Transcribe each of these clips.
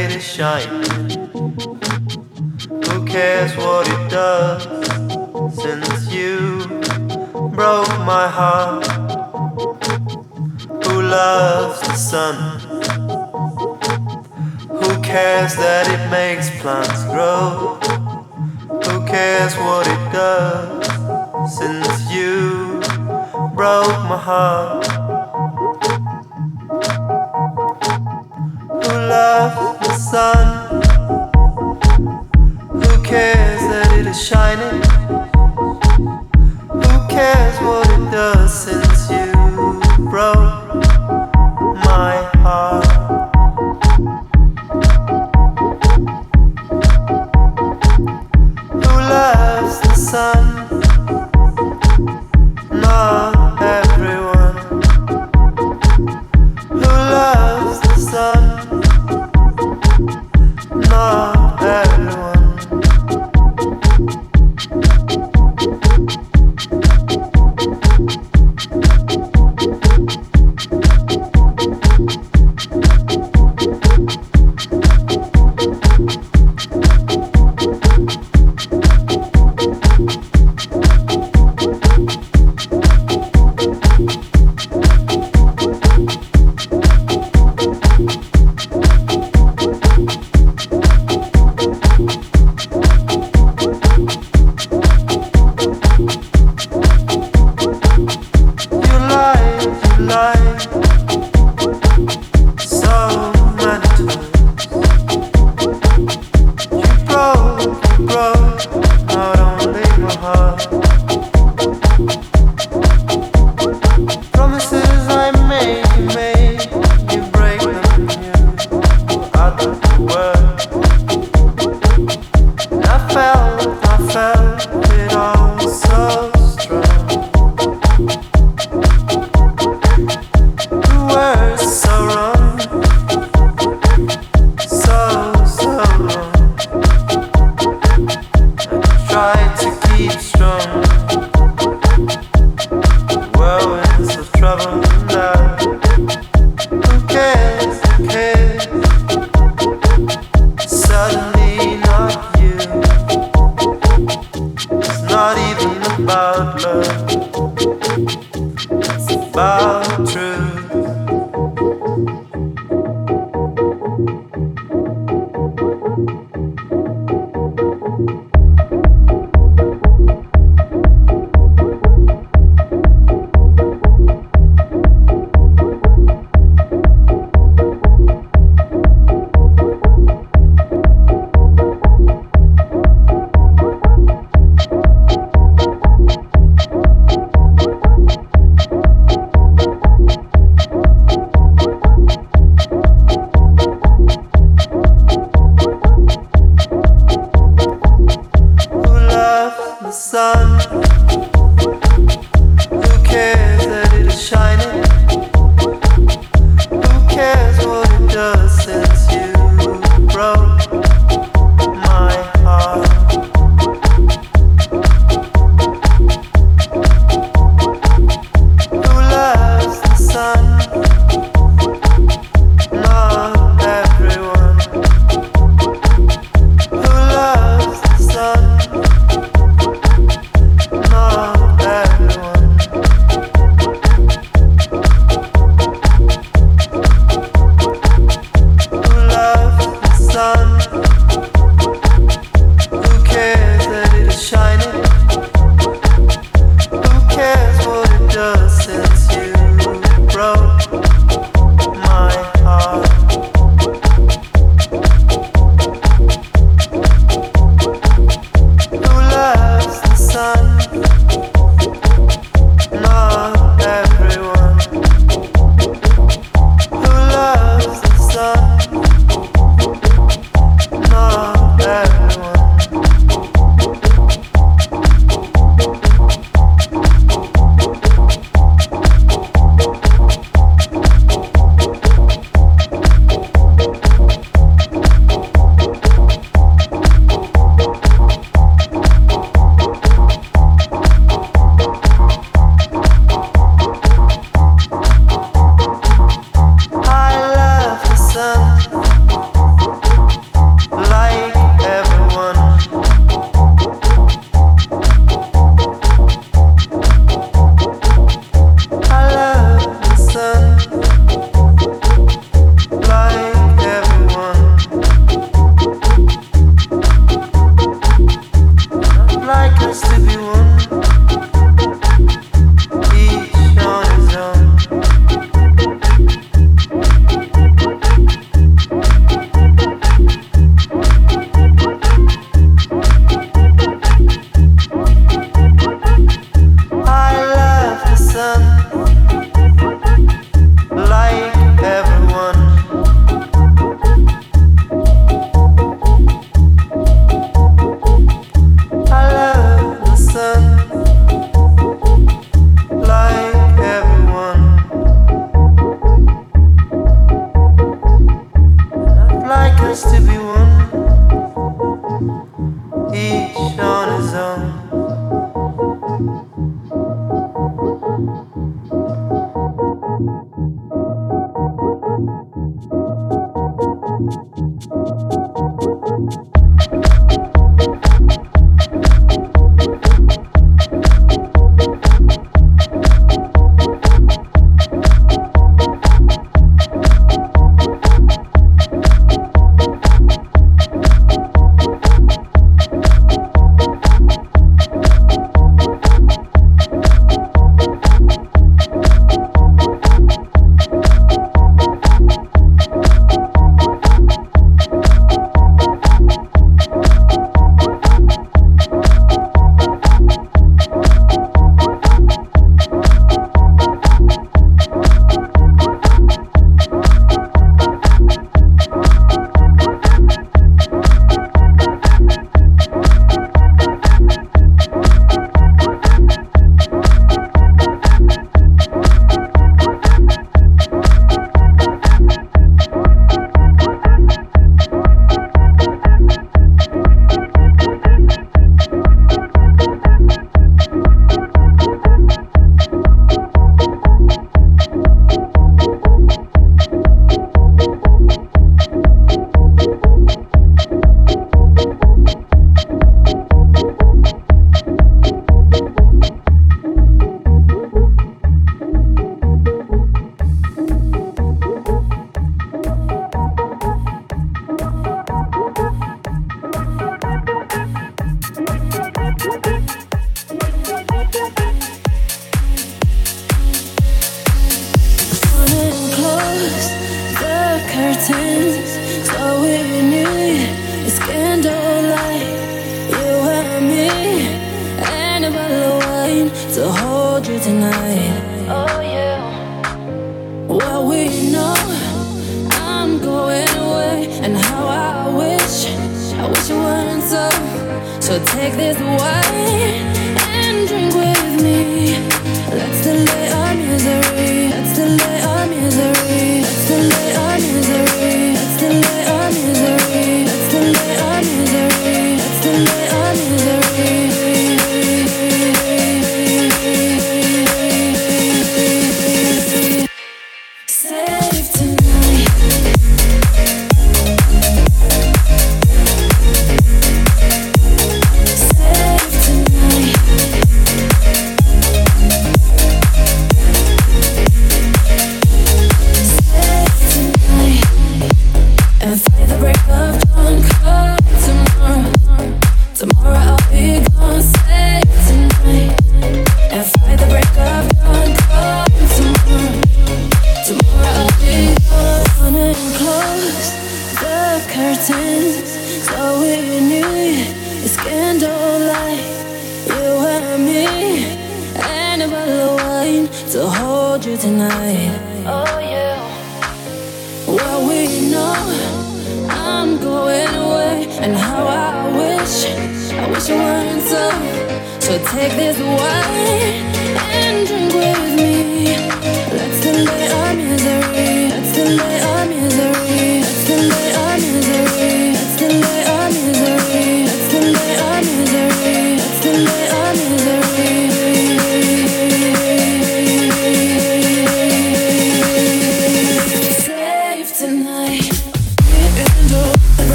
it is shining. Who cares what it does? Since you broke my heart, who loves the sun? Who cares that it makes plants grow? Who cares what it does? Since you broke my heart. sun. Who cares that it is shining?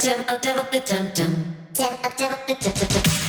Jump up, jump up, dum dum Jump up, jump up, jump, jump.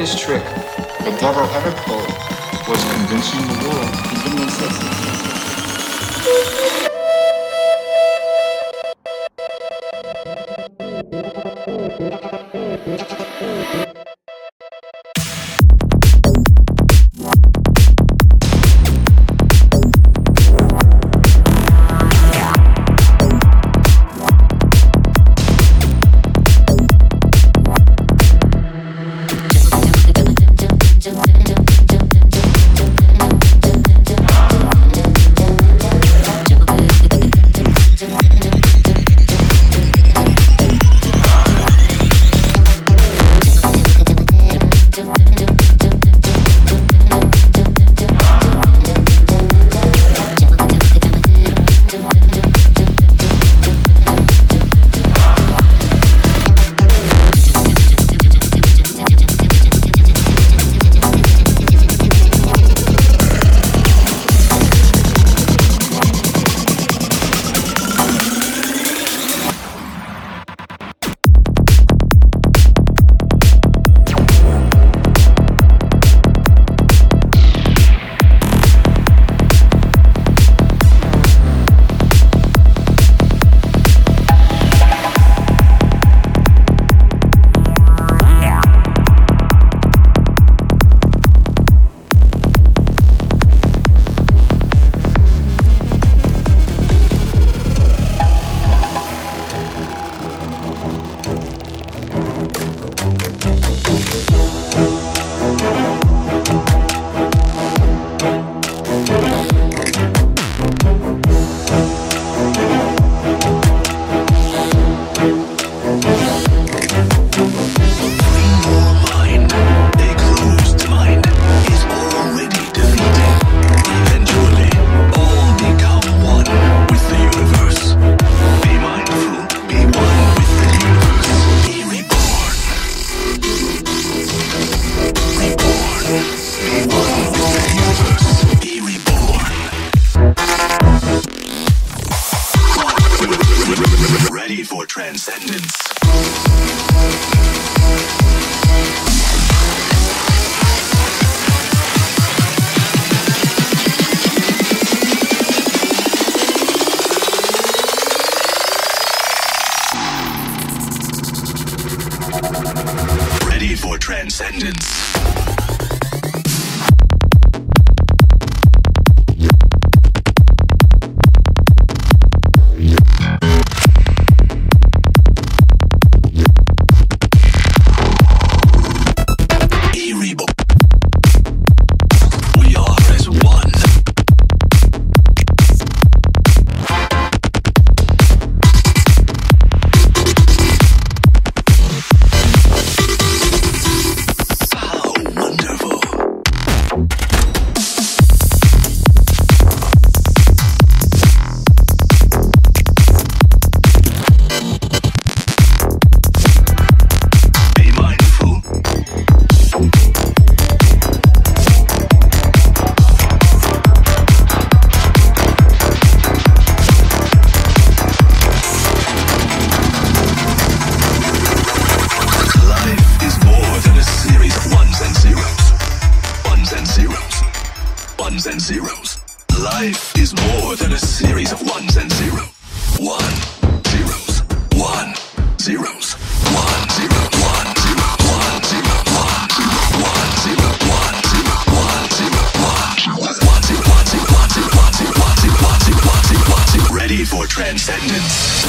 greatest trick the devil ever pulled was convincing the world he didn't exist. for transcendence. transcendence.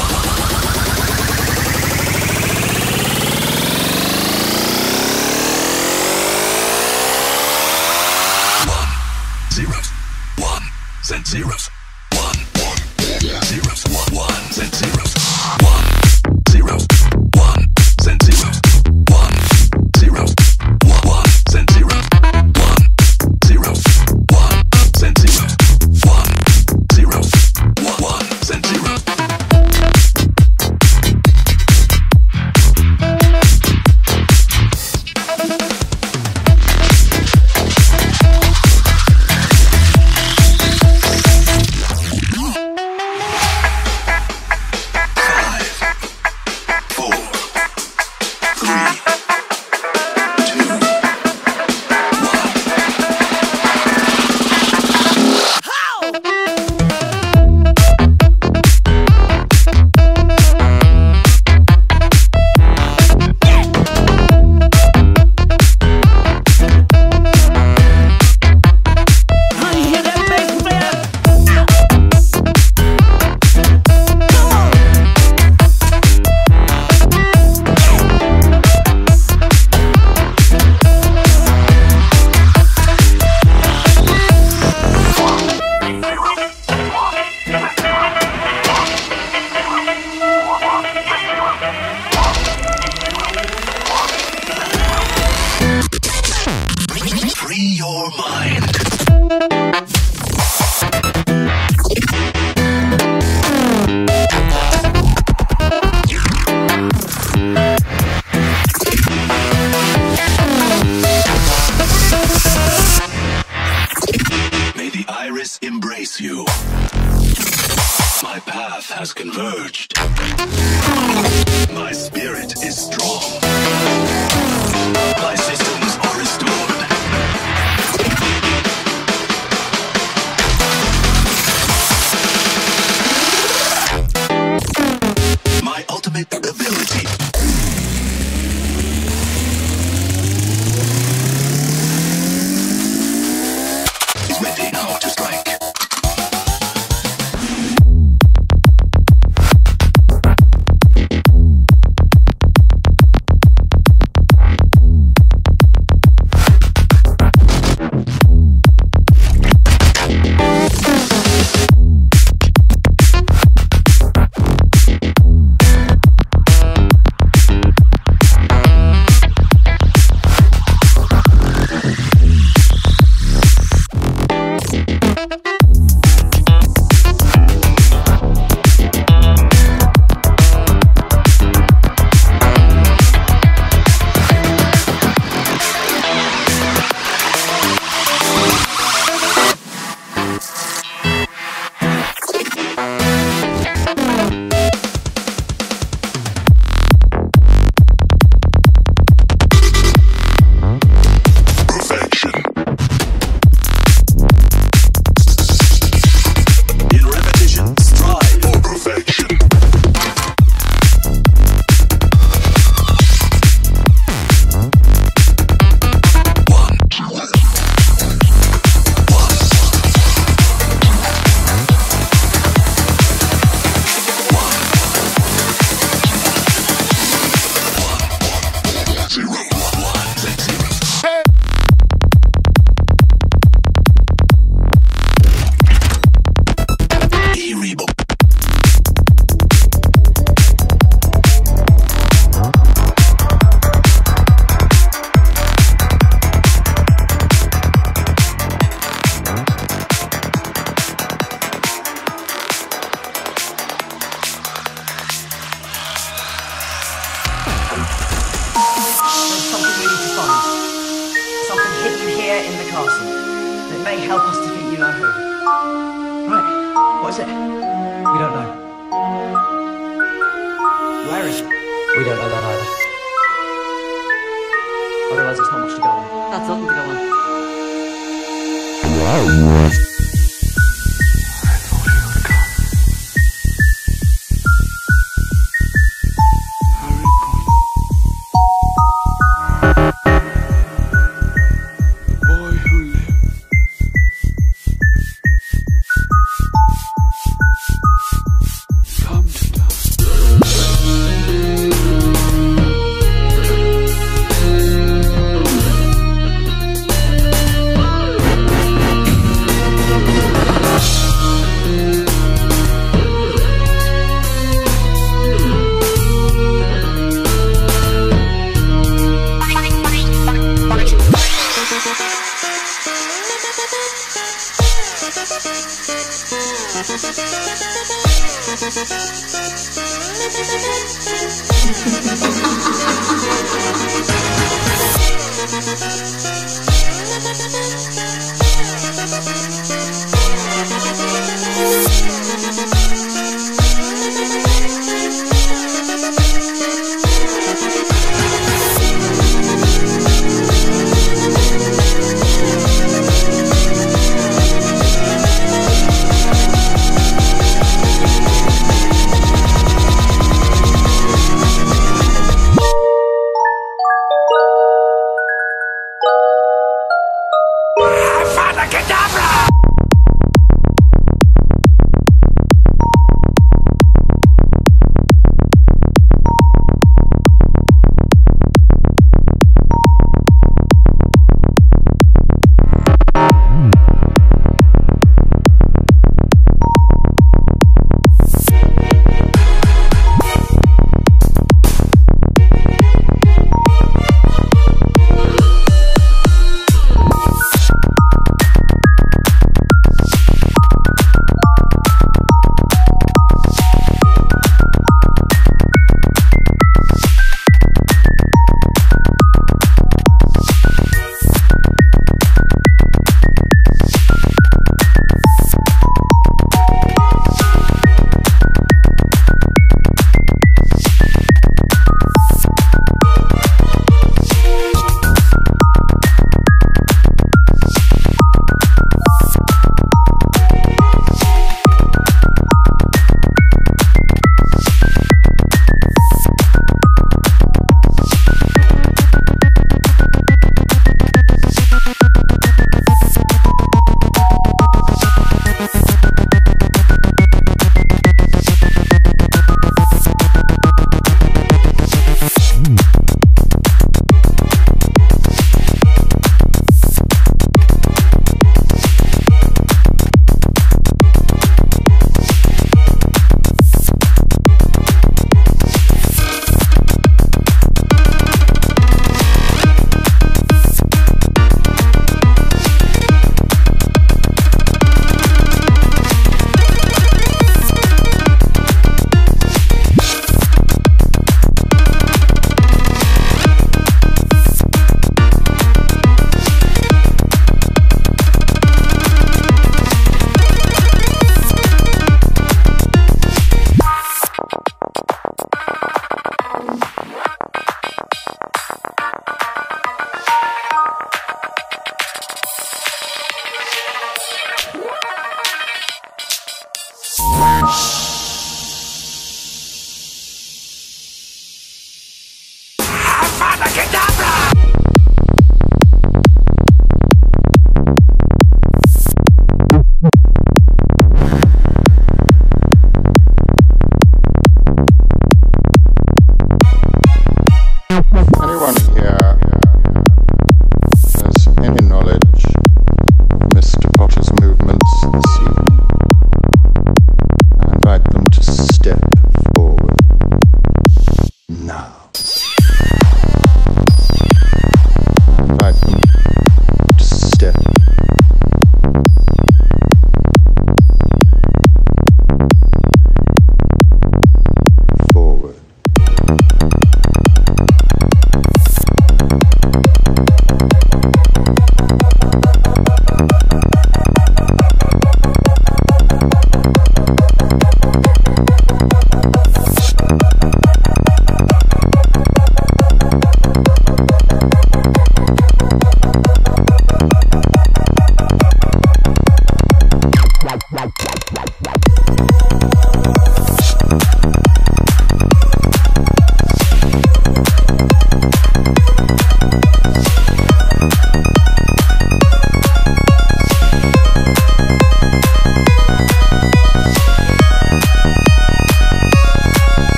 help us defeat. Right, what is it? We don't know. Where is it? We don't know that either.